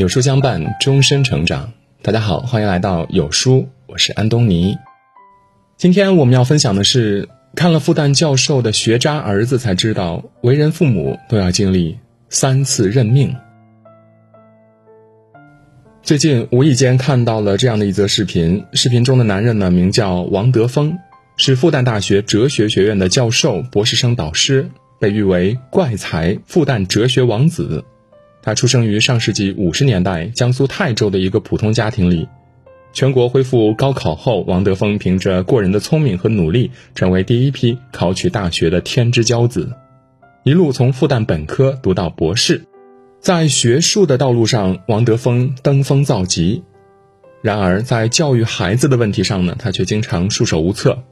有书相伴，终身成长。大家好，欢迎来到有书，我是安东尼。今天我们要分享的是，看了复旦教授的学渣儿子，才知道为人父母都要经历三次认命。最近无意间看到了这样的一则视频，视频中的男人呢，名叫王德峰，是复旦大学哲学学院的教授、博士生导师，被誉为“怪才”复旦哲学王子。他出生于上世纪五十年代江苏泰州的一个普通家庭里。全国恢复高考后，王德峰凭着过人的聪明和努力，成为第一批考取大学的天之骄子，一路从复旦本科读到博士。在学术的道路上，王德峰登峰造极。然而，在教育孩子的问题上呢，他却经常束手无策。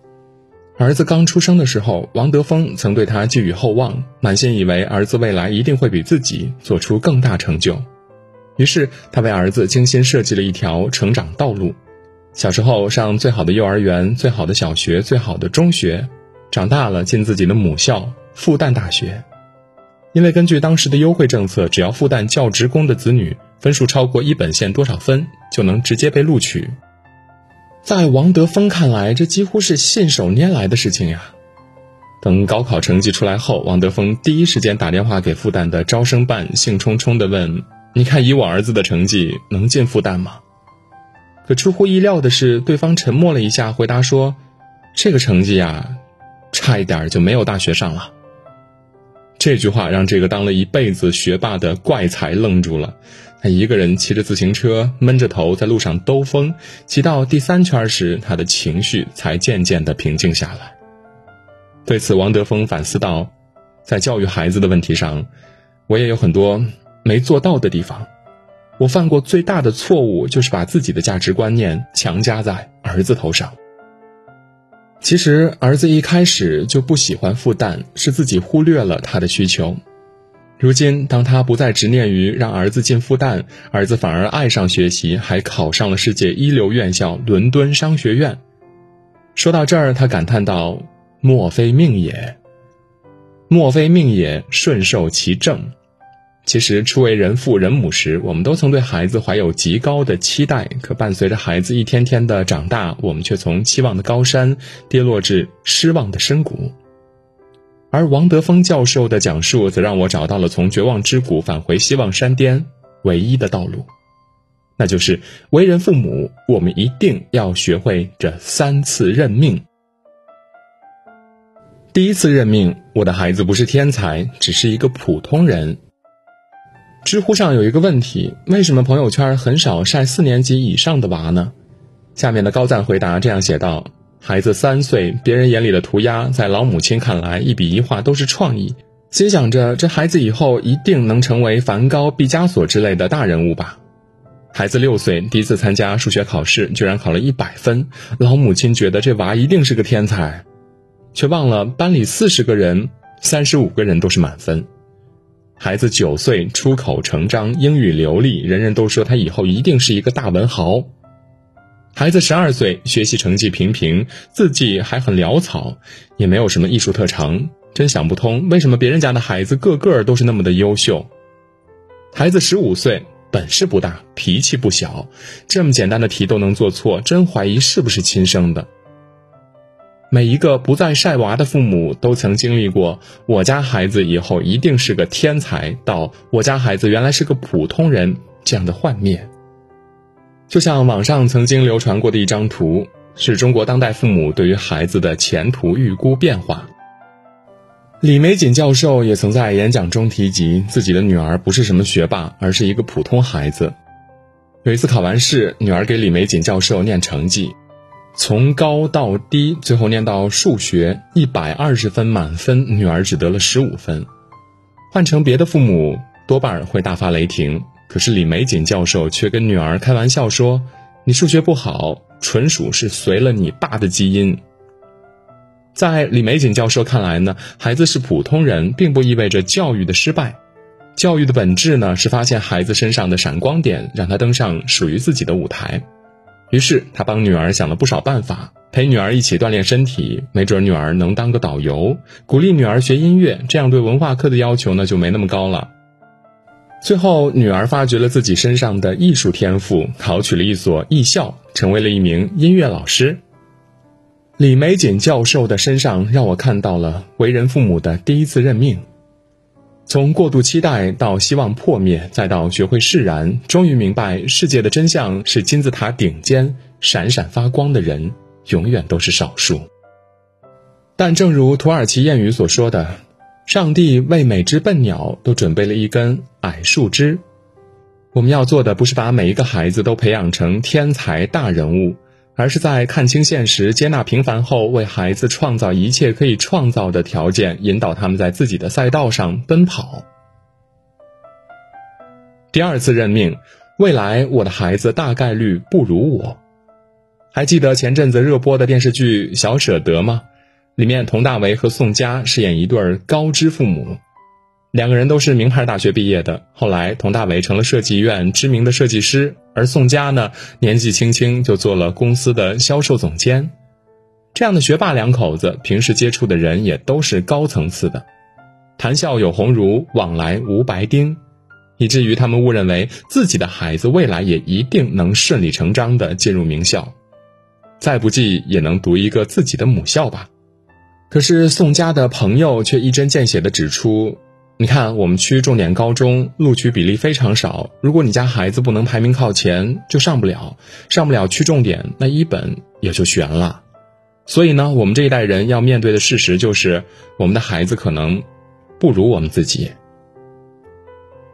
儿子刚出生的时候，王德峰曾对他寄予厚望，满心以为儿子未来一定会比自己做出更大成就。于是，他为儿子精心设计了一条成长道路：小时候上最好的幼儿园、最好的小学、最好的中学，长大了进自己的母校复旦大学。因为根据当时的优惠政策，只要复旦教职工的子女分数超过一本线多少分，就能直接被录取。在王德峰看来，这几乎是信手拈来的事情呀。等高考成绩出来后，王德峰第一时间打电话给复旦的招生办，兴冲冲地问：“你看，以我儿子的成绩，能进复旦吗？”可出乎意料的是，对方沉默了一下，回答说：“这个成绩呀，差一点就没有大学上了。”这句话让这个当了一辈子学霸的怪才愣住了。他一个人骑着自行车，闷着头在路上兜风，骑到第三圈时，他的情绪才渐渐的平静下来。对此，王德峰反思道：“在教育孩子的问题上，我也有很多没做到的地方。我犯过最大的错误，就是把自己的价值观念强加在儿子头上。其实，儿子一开始就不喜欢复旦，是自己忽略了他的需求。”如今，当他不再执念于让儿子进复旦，儿子反而爱上学习，还考上了世界一流院校伦敦商学院。说到这儿，他感叹道：“莫非命也？莫非命也？顺受其正。”其实，初为人父人母时，我们都曾对孩子怀有极高的期待，可伴随着孩子一天天的长大，我们却从期望的高山跌落至失望的深谷。而王德峰教授的讲述，则让我找到了从绝望之谷返回希望山巅唯一的道路，那就是为人父母，我们一定要学会这三次认命。第一次认命，我的孩子不是天才，只是一个普通人。知乎上有一个问题：为什么朋友圈很少晒四年级以上的娃呢？下面的高赞回答这样写道。孩子三岁，别人眼里的涂鸦，在老母亲看来，一笔一画都是创意。心想着，这孩子以后一定能成为梵高、毕加索之类的大人物吧。孩子六岁，第一次参加数学考试，居然考了一百分。老母亲觉得这娃一定是个天才，却忘了班里四十个人，三十五个人都是满分。孩子九岁，出口成章，英语流利，人人都说他以后一定是一个大文豪。孩子十二岁，学习成绩平平，字迹还很潦草，也没有什么艺术特长。真想不通，为什么别人家的孩子个个都是那么的优秀？孩子十五岁，本事不大，脾气不小，这么简单的题都能做错，真怀疑是不是亲生的。每一个不再晒娃的父母，都曾经历过“我家孩子以后一定是个天才”到“我家孩子原来是个普通人”这样的幻灭。就像网上曾经流传过的一张图，是中国当代父母对于孩子的前途预估变化。李玫瑾教授也曾在演讲中提及，自己的女儿不是什么学霸，而是一个普通孩子。有一次考完试，女儿给李玫瑾教授念成绩，从高到低，最后念到数学一百二十分满分，女儿只得了十五分。换成别的父母，多半会大发雷霆。可是李玫瑾教授却跟女儿开玩笑说：“你数学不好，纯属是随了你爸的基因。”在李玫瑾教授看来呢，孩子是普通人，并不意味着教育的失败。教育的本质呢，是发现孩子身上的闪光点，让他登上属于自己的舞台。于是他帮女儿想了不少办法，陪女儿一起锻炼身体，没准女儿能当个导游；鼓励女儿学音乐，这样对文化课的要求呢就没那么高了。最后，女儿发掘了自己身上的艺术天赋，考取了一所艺校，成为了一名音乐老师。李玫瑾教授的身上，让我看到了为人父母的第一次认命。从过度期待到希望破灭，再到学会释然，终于明白世界的真相是金字塔顶尖闪闪发光的人，永远都是少数。但正如土耳其谚语所说的。上帝为每只笨鸟都准备了一根矮树枝。我们要做的不是把每一个孩子都培养成天才大人物，而是在看清现实、接纳平凡后，为孩子创造一切可以创造的条件，引导他们在自己的赛道上奔跑。第二次任命，未来我的孩子大概率不如我。还记得前阵子热播的电视剧《小舍得》吗？里面，佟大为和宋佳饰演一对高知父母，两个人都是名牌大学毕业的。后来，佟大为成了设计院知名的设计师，而宋佳呢，年纪轻轻就做了公司的销售总监。这样的学霸两口子，平时接触的人也都是高层次的，谈笑有鸿儒，往来无白丁，以至于他们误认为自己的孩子未来也一定能顺理成章的进入名校，再不济也能读一个自己的母校吧。可是宋家的朋友却一针见血地指出：“你看，我们区重点高中录取比例非常少，如果你家孩子不能排名靠前，就上不了，上不了区重点，那一本也就悬了。所以呢，我们这一代人要面对的事实就是，我们的孩子可能不如我们自己。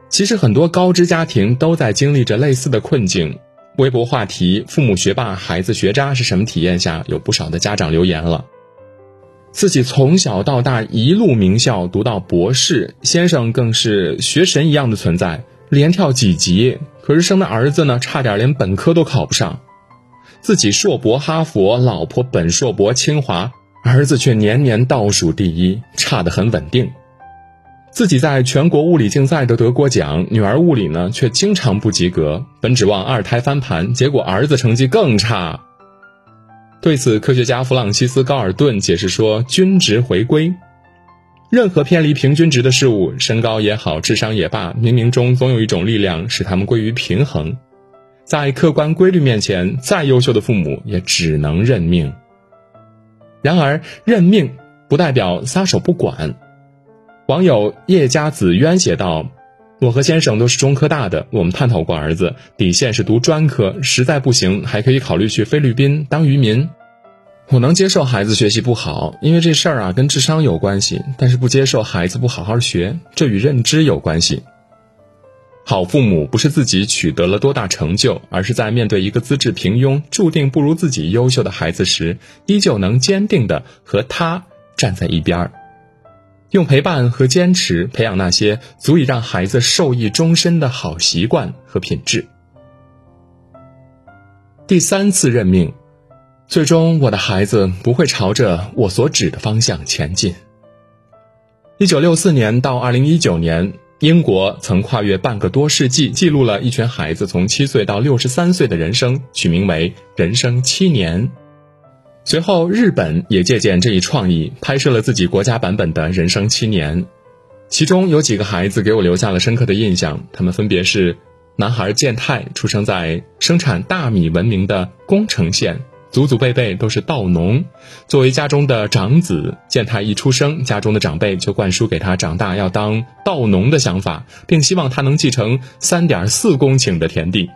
其实很多高知家庭都在经历着类似的困境。微博话题‘父母学霸，孩子学渣’是什么体验？下有不少的家长留言了。”自己从小到大一路名校读到博士，先生更是学神一样的存在，连跳几级。可是生的儿子呢，差点连本科都考不上。自己硕博哈佛，老婆本硕博清华，儿子却年年倒数第一，差得很稳定。自己在全国物理竞赛都得过奖，女儿物理呢却经常不及格。本指望二胎翻盘，结果儿子成绩更差。对此，科学家弗朗西斯·高尔顿解释说：“均值回归，任何偏离平均值的事物，身高也好，智商也罢，冥冥中总有一种力量使他们归于平衡。在客观规律面前，再优秀的父母也只能认命。然而，认命不代表撒手不管。”网友叶家子渊写道。我和先生都是中科大的，我们探讨过儿子底线是读专科，实在不行还可以考虑去菲律宾当渔民。我能接受孩子学习不好，因为这事儿啊跟智商有关系，但是不接受孩子不好好学，这与认知有关系。好父母不是自己取得了多大成就，而是在面对一个资质平庸、注定不如自己优秀的孩子时，依旧能坚定的和他站在一边儿。用陪伴和坚持培养那些足以让孩子受益终身的好习惯和品质。第三次任命，最终我的孩子不会朝着我所指的方向前进。一九六四年到二零一九年，英国曾跨越半个多世纪，记录了一群孩子从七岁到六十三岁的人生，取名为“人生七年”。随后，日本也借鉴这一创意，拍摄了自己国家版本的人生七年。其中有几个孩子给我留下了深刻的印象，他们分别是：男孩健太，出生在生产大米闻名的宫城县，祖祖辈辈都是稻农。作为家中的长子，健太一出生，家中的长辈就灌输给他长大要当稻农的想法，并希望他能继承三点四公顷的田地。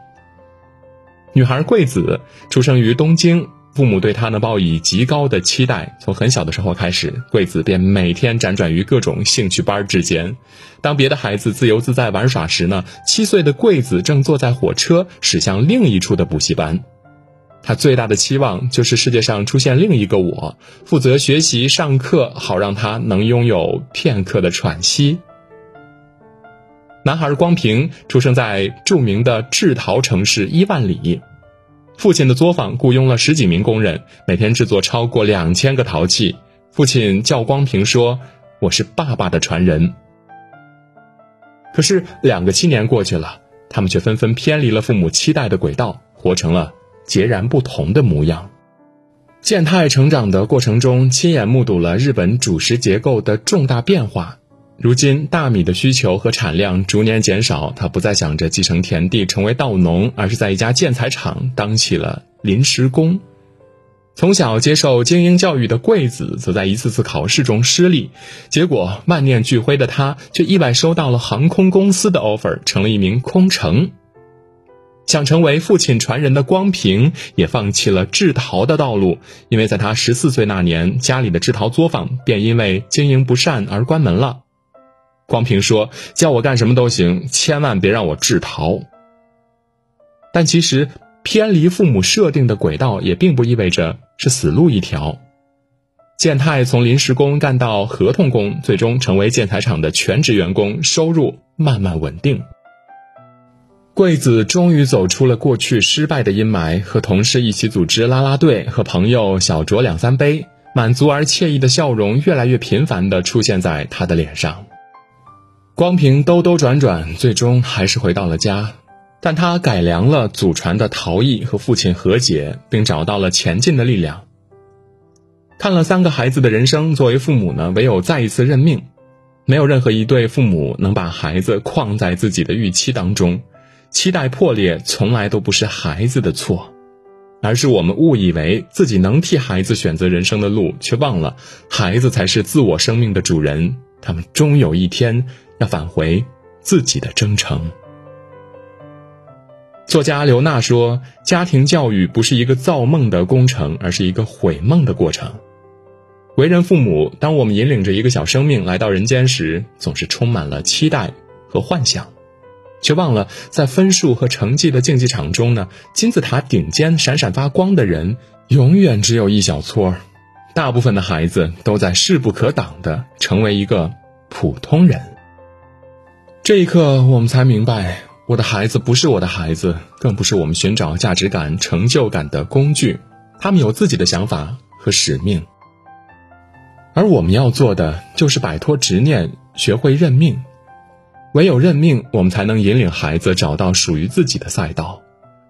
女孩贵子出生于东京。父母对他呢抱以极高的期待，从很小的时候开始，贵子便每天辗转于各种兴趣班之间。当别的孩子自由自在玩耍时呢，七岁的贵子正坐在火车驶向另一处的补习班。他最大的期望就是世界上出现另一个我，负责学习上课，好让他能拥有片刻的喘息。男孩光平出生在著名的制陶城市伊万里。父亲的作坊雇佣了十几名工人，每天制作超过两千个陶器。父亲叫光平说：“我是爸爸的传人。”可是两个七年过去了，他们却纷纷偏离了父母期待的轨道，活成了截然不同的模样。健太成长的过程中，亲眼目睹了日本主食结构的重大变化。如今大米的需求和产量逐年减少，他不再想着继承田地成为稻农，而是在一家建材厂当起了临时工。从小接受精英教育的贵子，则在一次次考试中失利，结果万念俱灰的他，却意外收到了航空公司的 offer，成了一名空乘。想成为父亲传人的光平，也放弃了制陶的道路，因为在他十四岁那年，家里的制陶作坊便因为经营不善而关门了。光平说：“叫我干什么都行，千万别让我制陶。”但其实，偏离父母设定的轨道，也并不意味着是死路一条。建泰从临时工干到合同工，最终成为建材厂的全职员工，收入慢慢稳定。贵子终于走出了过去失败的阴霾，和同事一起组织啦啦队，和朋友小酌两三杯，满足而惬意的笑容越来越频繁地出现在他的脸上。光凭兜兜转转，最终还是回到了家，但他改良了祖传的陶艺，和父亲和解，并找到了前进的力量。看了三个孩子的人生，作为父母呢，唯有再一次认命，没有任何一对父母能把孩子框在自己的预期当中。期待破裂从来都不是孩子的错，而是我们误以为自己能替孩子选择人生的路，却忘了孩子才是自我生命的主人。他们终有一天要返回自己的征程。作家刘娜说：“家庭教育不是一个造梦的工程，而是一个毁梦的过程。为人父母，当我们引领着一个小生命来到人间时，总是充满了期待和幻想。”却忘了，在分数和成绩的竞技场中呢，金字塔顶尖闪闪发光的人永远只有一小撮，大部分的孩子都在势不可挡的成为一个普通人。这一刻，我们才明白，我的孩子不是我的孩子，更不是我们寻找价值感、成就感的工具。他们有自己的想法和使命，而我们要做的就是摆脱执念，学会认命。唯有认命，我们才能引领孩子找到属于自己的赛道；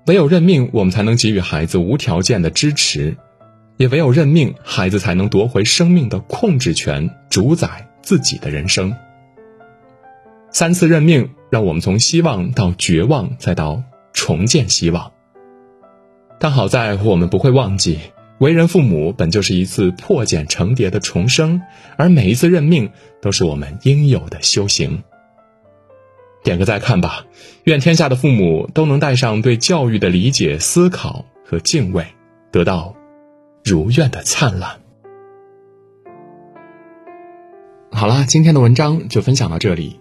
唯有认命，我们才能给予孩子无条件的支持；也唯有认命，孩子才能夺回生命的控制权，主宰自己的人生。三次认命，让我们从希望到绝望，再到重建希望。但好在我们不会忘记，为人父母本就是一次破茧成蝶的重生，而每一次认命，都是我们应有的修行。点个再看吧，愿天下的父母都能带上对教育的理解、思考和敬畏，得到如愿的灿烂。好了，今天的文章就分享到这里。